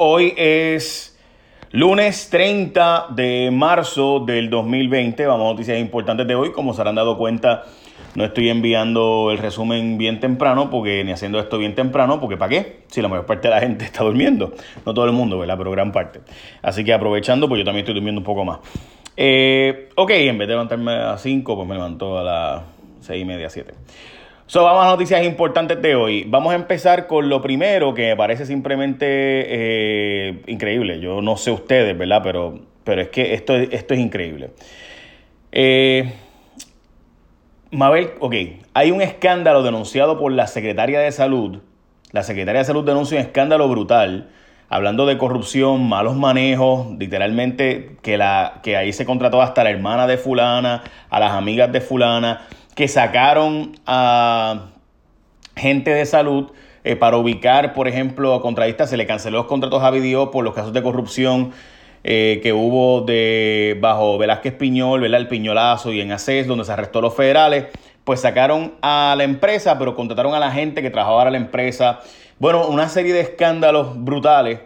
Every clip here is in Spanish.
Hoy es lunes 30 de marzo del 2020. Vamos a noticias importantes de hoy. Como se habrán dado cuenta, no estoy enviando el resumen bien temprano, porque ni haciendo esto bien temprano, porque ¿para qué? Si la mayor parte de la gente está durmiendo. No todo el mundo, ¿verdad? Pero gran parte. Así que aprovechando, pues yo también estoy durmiendo un poco más. Eh, ok, en vez de levantarme a 5, pues me levanto a las 6 y media, 7. So, vamos a noticias importantes de hoy. Vamos a empezar con lo primero que me parece simplemente eh, increíble. Yo no sé ustedes, ¿verdad? Pero, pero es que esto, esto es increíble. Eh, Mabel, ok, hay un escándalo denunciado por la Secretaria de Salud. La Secretaria de Salud denuncia un escándalo brutal, hablando de corrupción, malos manejos, literalmente que, la, que ahí se contrató hasta la hermana de fulana, a las amigas de fulana que sacaron a gente de salud eh, para ubicar, por ejemplo, a contratistas. Se le canceló los contratos a Vidio por los casos de corrupción eh, que hubo de bajo Velázquez Piñol, ¿verdad? el Piñolazo y en ACES, donde se arrestó a los federales. Pues sacaron a la empresa, pero contrataron a la gente que trabajaba para la empresa. Bueno, una serie de escándalos brutales.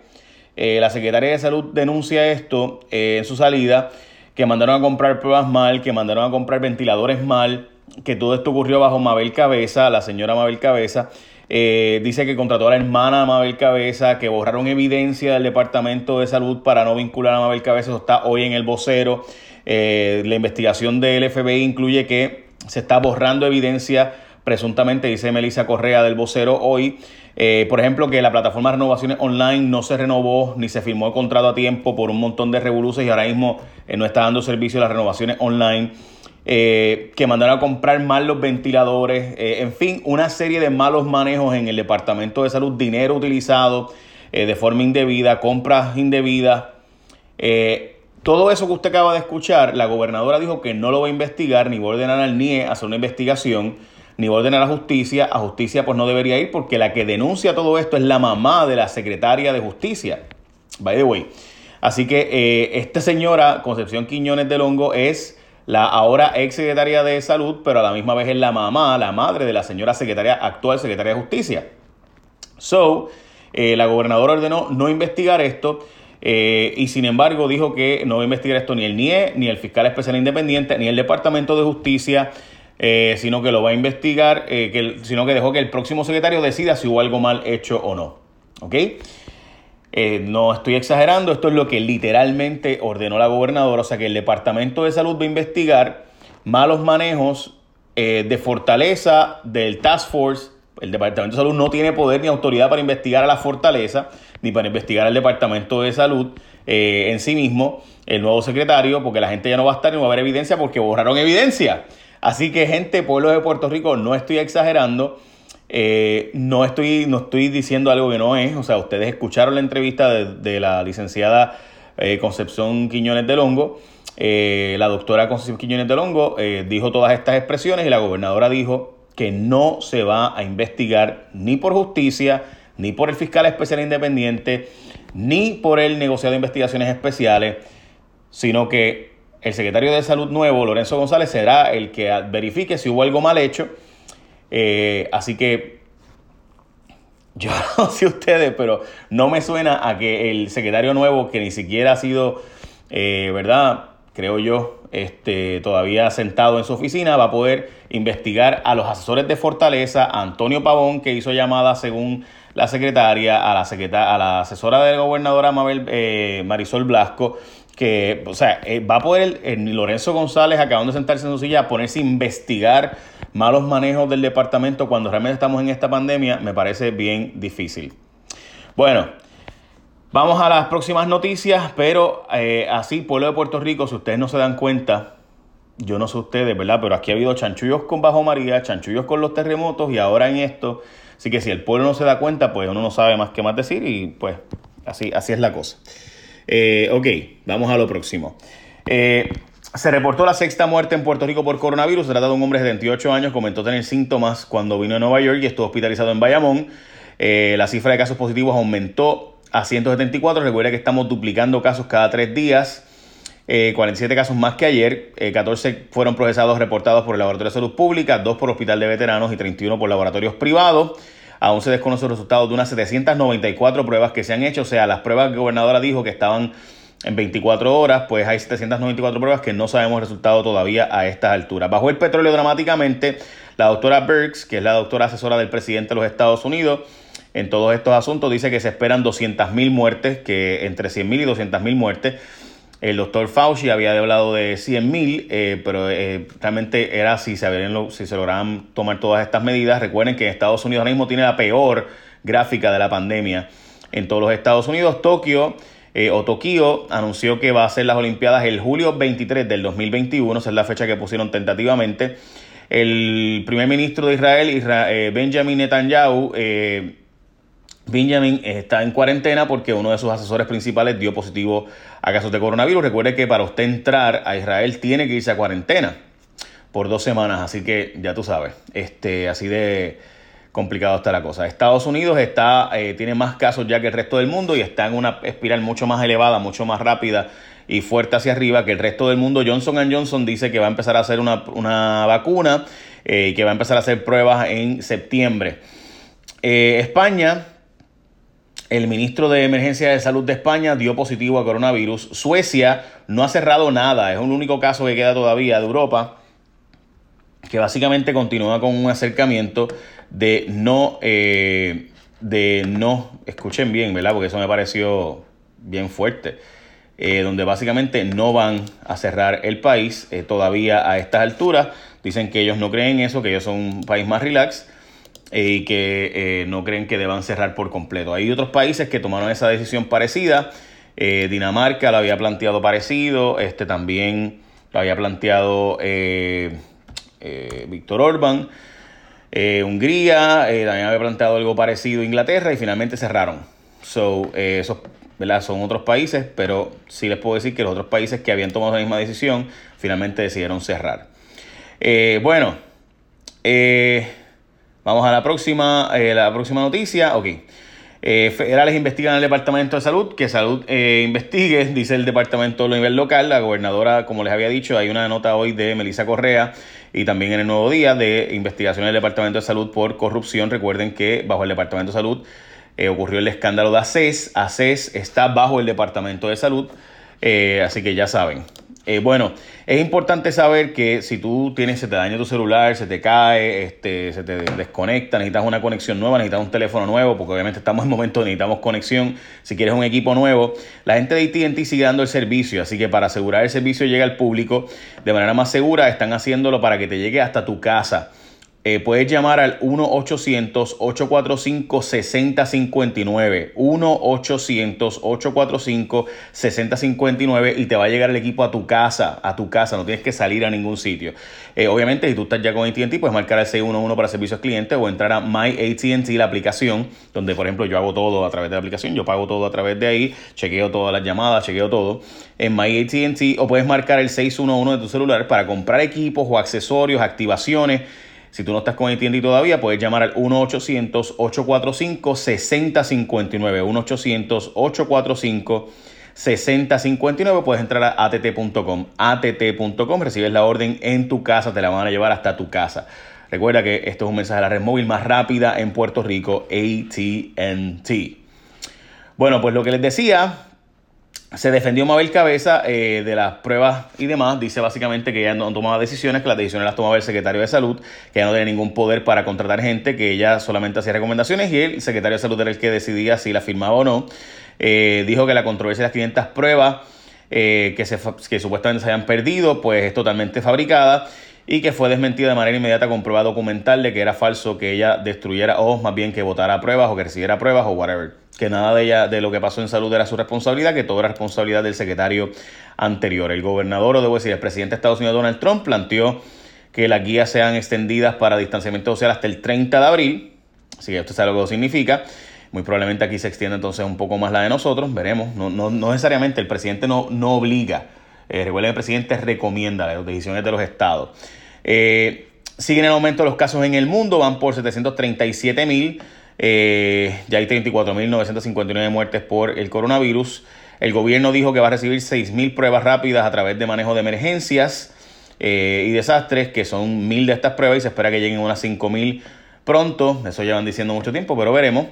Eh, la Secretaría de Salud denuncia esto en su salida, que mandaron a comprar pruebas mal, que mandaron a comprar ventiladores mal, que todo esto ocurrió bajo Mabel Cabeza, la señora Mabel Cabeza. Eh, dice que contrató a la hermana Mabel Cabeza, que borraron evidencia del Departamento de Salud para no vincular a Mabel Cabeza. Eso está hoy en el vocero. Eh, la investigación del FBI incluye que se está borrando evidencia, presuntamente, dice Melissa Correa del vocero hoy. Eh, por ejemplo, que la plataforma de renovaciones online no se renovó ni se firmó el contrato a tiempo por un montón de revoluciones y ahora mismo no está dando servicio a las renovaciones online. Eh, que mandaron a comprar mal los ventiladores, eh, en fin, una serie de malos manejos en el Departamento de Salud, dinero utilizado eh, de forma indebida, compras indebidas. todo eso que usted acaba de escuchar, la gobernadora dijo que no lo va a investigar, ni va a ordenar al NIE a hacer una investigación, ni va a ordenar a justicia. A justicia pues no debería ir porque la que denuncia todo esto es la mamá de la secretaria de justicia. By the way. Así que esta señora, Concepción Quiñones del Hongo, es la ahora ex secretaria de salud, pero a la misma vez es la mamá, la madre de la señora secretaria actual secretaria de justicia. So, eh, la gobernadora ordenó no investigar esto eh, y sin embargo dijo que no va a investigar esto ni el NIE, ni el fiscal especial independiente, ni el Departamento de Justicia, eh, sino que lo va a investigar, que, sino que dejó que el próximo secretario decida si hubo algo mal hecho o no. ¿Ok? Eh, no estoy exagerando, esto es lo que literalmente ordenó la gobernadora, o sea que el Departamento de Salud va a investigar malos manejos eh, de fortaleza del Task Force. El Departamento de Salud no tiene poder ni autoridad para investigar a la fortaleza, ni para investigar al Departamento de Salud eh, en sí mismo, el nuevo secretario, porque la gente ya no va a estar y no va a haber evidencia porque borraron evidencia. Así que gente, pueblo de Puerto Rico, no estoy exagerando. Eh, no, estoy, no estoy diciendo algo que no es, o sea, ustedes escucharon la entrevista de, la licenciada eh, Concepción Quiñones del Hongo, eh, la doctora Concepción Quiñones del Hongo dijo todas estas expresiones y la gobernadora dijo que no se va a investigar ni por justicia, ni por el fiscal especial independiente, ni por el negociado de investigaciones especiales, sino que el secretario de Salud nuevo, Lorenzo González, será el que verifique si hubo algo mal hecho eh, así que yo no sé ustedes, pero no me suena a que el secretario nuevo, que ni siquiera ha sido, eh, ¿verdad? Creo yo, este, todavía sentado en su oficina, va a poder investigar a los asesores de Fortaleza, a Antonio Pavón, que hizo llamada según la secretaria, a la, secretaria, a la asesora de la gobernadora Mabel, eh, Marisol Blasco, que, o sea, va a poder el, Lorenzo González, acabando de sentarse en su silla, ponerse a investigar malos manejos del departamento cuando realmente estamos en esta pandemia, me parece bien difícil. Bueno, vamos a las próximas noticias, pero eh, así, pueblo de Puerto Rico, si ustedes no se dan cuenta, yo no sé ustedes, ¿verdad? Pero aquí ha habido chanchullos con Bajo María, chanchullos con los terremotos y ahora en esto. Así que si el pueblo no se da cuenta, pues uno no sabe más que más decir y pues así, así es la cosa. Eh, ok, vamos a lo próximo. Eh, se reportó la sexta muerte en Puerto Rico por coronavirus. Se trata de un hombre de 78 años, comentó tener síntomas cuando vino a Nueva York y estuvo hospitalizado en Bayamón. Eh, la cifra de casos positivos aumentó a 174. Recuerda que estamos duplicando casos cada tres días. 47 eh, casos más que ayer. 14 eh, fueron procesados reportados por el Laboratorio de Salud Pública, 2 por Hospital de Veteranos y 31 por laboratorios privados. aún se desconoce el resultado de unas 794 pruebas que se han hecho, o sea, las pruebas que la gobernadora dijo que estaban en 24 horas, pues hay 794 pruebas que no sabemos resultado todavía a estas alturas. Bajó el petróleo dramáticamente. La doctora Burks, que es la doctora asesora del presidente de los Estados Unidos, en todos estos asuntos dice que se esperan 200.000 muertes, que entre 100.000 y 200.000 muertes. El doctor Fauci había hablado de 100.000, eh, pero eh, realmente era si se, si se lograban tomar todas estas medidas. Recuerden que Estados Unidos ahora mismo tiene la peor gráfica de la pandemia en todos los Estados Unidos. Tokio eh, o Tokio anunció que va a hacer las Olimpiadas el julio 23 del 2021, esa es la fecha que pusieron tentativamente. El primer ministro de Israel, Benjamin Netanyahu, Benjamin está en cuarentena porque uno de sus asesores principales dio positivo a casos de coronavirus. Recuerde que para usted entrar a Israel tiene que irse a cuarentena por dos semanas, así que ya tú sabes, este, así de complicado está la cosa. Estados Unidos está, eh, tiene más casos ya que el resto del mundo y está en una espiral mucho más elevada, mucho más rápida y fuerte hacia arriba que el resto del mundo. Johnson Johnson dice que va a empezar a hacer una, vacuna eh, y que va a empezar a hacer pruebas en septiembre. Eh, España el ministro de Emergencia de Salud de España dio positivo a coronavirus. Suecia no ha cerrado nada, es un único caso que queda todavía de Europa, que básicamente continúa con un acercamiento de no, eh, de no, escuchen bien, ¿verdad? Porque eso me pareció bien fuerte. Eh, donde básicamente no van a cerrar el país eh, todavía a estas alturas. Dicen que ellos no creen eso, que ellos son un país más relax y que no creen que deban cerrar por completo. Hay otros países que tomaron esa decisión parecida. Dinamarca lo había planteado parecido, este también lo había planteado eh, Víctor Orban. Hungría también había planteado algo parecido Inglaterra y finalmente cerraron. So, esos son otros países, pero sí les puedo decir que los otros países que habían tomado la misma decisión finalmente decidieron cerrar. bueno, eh, Vamos a la próxima, eh, la próxima noticia. Ok. Eh, federales investigan al Departamento de Salud, que Salud eh, investigue, dice el Departamento a nivel local. La gobernadora, como les había dicho, hay una nota hoy de Melissa Correa y también en el Nuevo Día de investigación del Departamento de Salud por corrupción. Recuerden que bajo el Departamento de Salud ocurrió el escándalo de ACES. ACES está bajo el Departamento de Salud, así que ya saben. Eh, bueno, es importante saber que si tú tienes, se te daña tu celular, se te cae, este, se te desconecta, necesitas una conexión nueva, necesitas un teléfono nuevo, porque obviamente estamos en momento necesitamos conexión. Si quieres un equipo nuevo, la gente de AT&T sigue dando el servicio, así que para asegurar el servicio llegue al público de manera más segura, están haciéndolo para que te llegue hasta tu casa. Eh, puedes llamar al 1-800-845-6059. 1-800-845-6059 y te va a llegar el equipo a tu casa, a tu casa, no tienes que salir a ningún sitio. Eh, obviamente, si tú estás ya con ATT, puedes marcar el 611 para servicios clientes o entrar a My ATT, la aplicación, donde por ejemplo yo hago todo a través de la aplicación, yo pago todo a través de ahí, chequeo todas las llamadas, chequeo todo en My ATT o puedes marcar el 611 de tu celular para comprar equipos o accesorios, activaciones si tú no estás con AT&T todavía, puedes llamar al 1-800-845-6059. 1-800-845-6059. Puedes entrar a att.com. att.com, recibes la orden en tu casa, te la van a llevar hasta tu casa. Recuerda que esto es un mensaje de la red móvil más rápida en Puerto Rico, ATT. Bueno, pues lo que les decía, se defendió Mabel Cabeza eh, de las pruebas y demás. Dice básicamente que ella no tomaba decisiones, que las decisiones las tomaba el secretario de salud, que ella no tenía ningún poder para contratar gente, que ella solamente hacía recomendaciones y el secretario de salud era el que decidía si la firmaba o no. Eh, dijo que la controversia de las 500 pruebas eh, que, se, que supuestamente se habían perdido, pues es totalmente fabricada y que fue desmentida de manera inmediata con prueba documental de que era falso que ella destruyera o más bien que votara pruebas o que recibiera pruebas o whatever. Que nada de ella de lo que pasó en salud era su responsabilidad, que todo era responsabilidad del secretario anterior. El gobernador, o debo decir, el presidente de Estados Unidos, Donald Trump, planteó que las guías sean extendidas para distanciamiento social hasta el 30 de abril. Así que esto sabe lo que significa. Muy probablemente aquí se extienda entonces un poco más la de nosotros. Veremos. No, no, no necesariamente el presidente no, no obliga eh, el presidente recomienda las decisiones de los estados. Eh, siguen el aumento de los casos en el mundo, van por 737 mil. Eh, ya hay 34.959 muertes por el coronavirus. El gobierno dijo que va a recibir 6.000 pruebas rápidas a través de manejo de emergencias y desastres, que son mil de estas pruebas y se espera que lleguen unas 5.000 pronto, eso llevan diciendo mucho tiempo, pero veremos.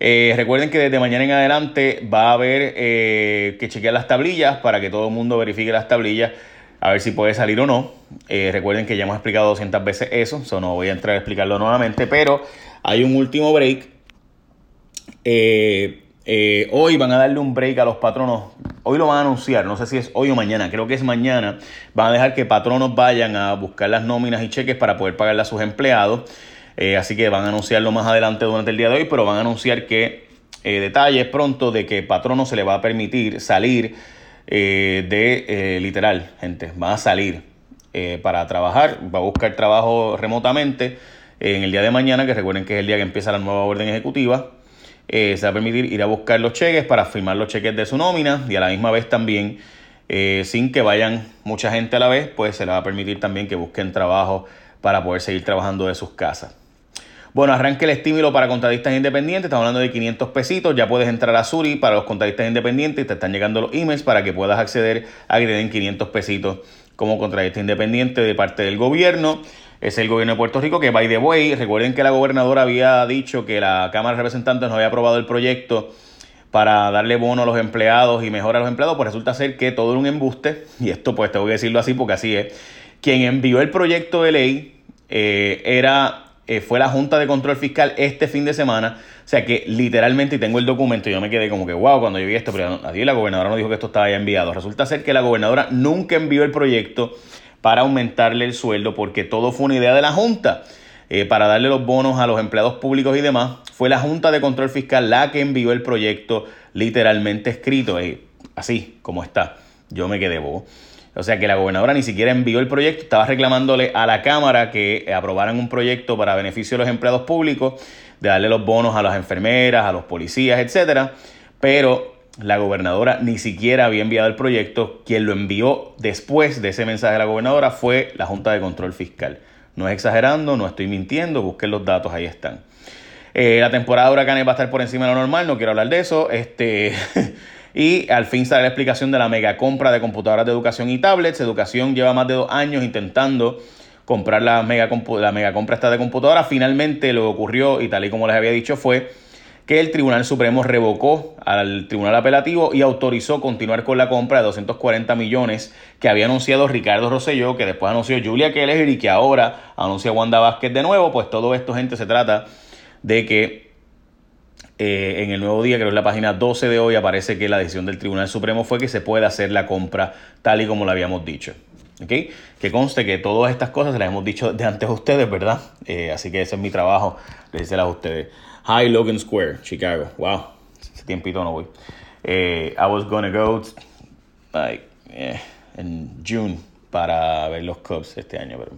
Eh, recuerden que desde mañana en adelante va a haber eh, que chequear las tablillas para que todo el mundo verifique las tablillas a ver si puede salir o no. Eh, recuerden que ya hemos explicado 200 veces eso, eso no voy a entrar a explicarlo nuevamente, pero hay un último break. hoy van a darle un break a los patronos. Hoy lo van a anunciar, no sé si es hoy o mañana, creo que es mañana. Van a dejar que patronos vayan a buscar las nóminas y cheques para poder pagarle a sus empleados. Eh, así que van a anunciarlo más adelante durante el día de hoy, pero van a anunciar que eh, detalles pronto de que patrono se le va a permitir salir eh, de literal, gente, va a salir para trabajar, va a buscar trabajo remotamente en el día de mañana, que recuerden que es el día que empieza la nueva orden ejecutiva. se va a permitir ir a buscar los cheques para firmar los cheques de su nómina y a la misma vez también, sin que vayan mucha gente a la vez, pues se le va a permitir también que busquen trabajo para poder seguir trabajando de sus casas. Bueno, arranque el estímulo para contratistas independientes. Estamos hablando de 500 pesitos. Ya puedes entrar a Suri para los contratistas independientes. Te están llegando los emails para que puedas acceder a que te den 500 pesitos como contratista independiente de parte del gobierno. Es el gobierno de Puerto Rico que, by the way, recuerden que la gobernadora había dicho que la Cámara de Representantes no había aprobado el proyecto para darle bono a los empleados y mejor a los empleados, pues resulta ser que todo era un embuste, y esto pues tengo que decirlo así porque así es, quien envió el proyecto de ley eh, era eh, fue la Junta de Control Fiscal este fin de semana. O sea que literalmente, y tengo el documento, yo me quedé como que, wow, cuando yo vi esto, pero la gobernadora no dijo que esto estaba ya enviado. Resulta ser que la gobernadora nunca envió el proyecto para aumentarle el sueldo porque todo fue una idea de la Junta. Eh, para darle los bonos a los empleados públicos y demás, fue la Junta de Control Fiscal la que envió el proyecto literalmente escrito, eh, así como está. Yo me quedé bobo. O sea que la gobernadora ni siquiera envió el proyecto, estaba reclamándole a la Cámara que aprobaran un proyecto para beneficio de los empleados públicos, de darle los bonos a las enfermeras, a los policías, etcétera. Pero la gobernadora ni siquiera había enviado el proyecto. Quien lo envió después de ese mensaje de la gobernadora fue la Junta de Control Fiscal. No es exagerando, no estoy mintiendo, busquen los datos, ahí están. Eh, la temporada de huracanes va a estar por encima de lo normal, no quiero hablar de eso. Este. Y al fin sale la explicación de la mega compra de computadoras de educación y tablets. Educación lleva más de dos años intentando comprar la mega, la mega compra esta de computadora. Finalmente lo que ocurrió, y tal y como les había dicho, fue que el Tribunal Supremo revocó al Tribunal Apelativo y autorizó continuar con la compra de 240 millones que había anunciado Ricardo Rosselló, que después anunció Julia Keller y que ahora anuncia Wanda Vázquez de nuevo. Pues todo esto, gente, se trata de que eh, en el nuevo día, creo que en la página 12 de hoy, aparece que la decisión del Tribunal Supremo fue que se puede hacer la compra tal y como lo habíamos dicho. ¿Okay? Que conste que todas estas cosas las hemos dicho de antes a ustedes, ¿verdad? Eh, así que ese es mi trabajo, decirlas a ustedes. Hi, Logan Square, Chicago. Wow, ese tiempito no voy. Eh, I was gonna go like, en June para ver los Cubs este año, pero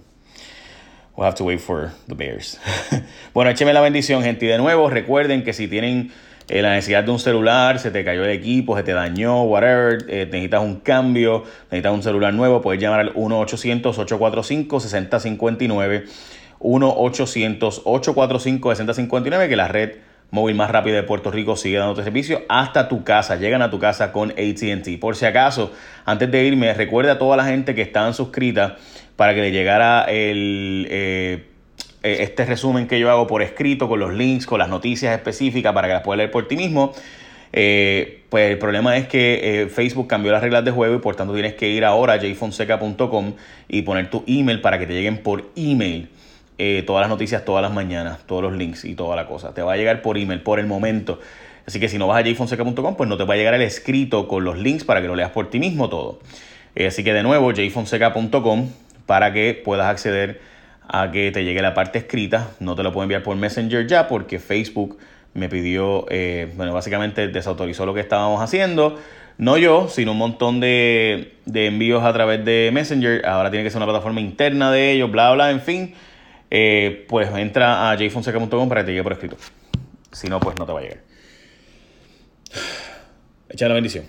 We'll have to wait for the Bears. bueno, écheme la bendición, gente. Y de nuevo, recuerden que si tienen eh, la necesidad de un celular, se te cayó el equipo, se te dañó, whatever, eh, necesitas un cambio, necesitas un celular nuevo, puedes llamar al 1-800-845-6059. 1-800-845-6059, que la red móvil más rápida de Puerto Rico sigue dando servicio hasta tu casa. Llegan a tu casa con ATT. Por si acaso, antes de irme, recuerda a toda la gente que estaban suscritas para que le llegara el, eh, eh, este resumen que yo hago por escrito, con los links, con las noticias específicas para que las puedas leer por ti mismo. Eh, pues el problema es que Facebook cambió las reglas de juego y por tanto tienes que ir ahora a jfonseca.com y poner tu email para que te lleguen por email todas las noticias todas las mañanas, todos los links y toda la cosa. Te va a llegar por email por el momento. Así que si no vas a jfonseca.com, pues no te va a llegar el escrito con los links para que lo leas por ti mismo todo. así que de nuevo, jfonseca.com para que puedas acceder a que te llegue la parte escrita. No te lo puedo enviar por Messenger ya porque Facebook me pidió, eh, bueno, básicamente desautorizó lo que estábamos haciendo. No yo, sino un montón de, envíos a través de Messenger. Ahora tiene que ser una plataforma interna de ellos, bla, bla, en fin. Eh, pues entra a jfonseca.com para que te llegue por escrito. Si no, pues no te va a llegar. Echa la bendición.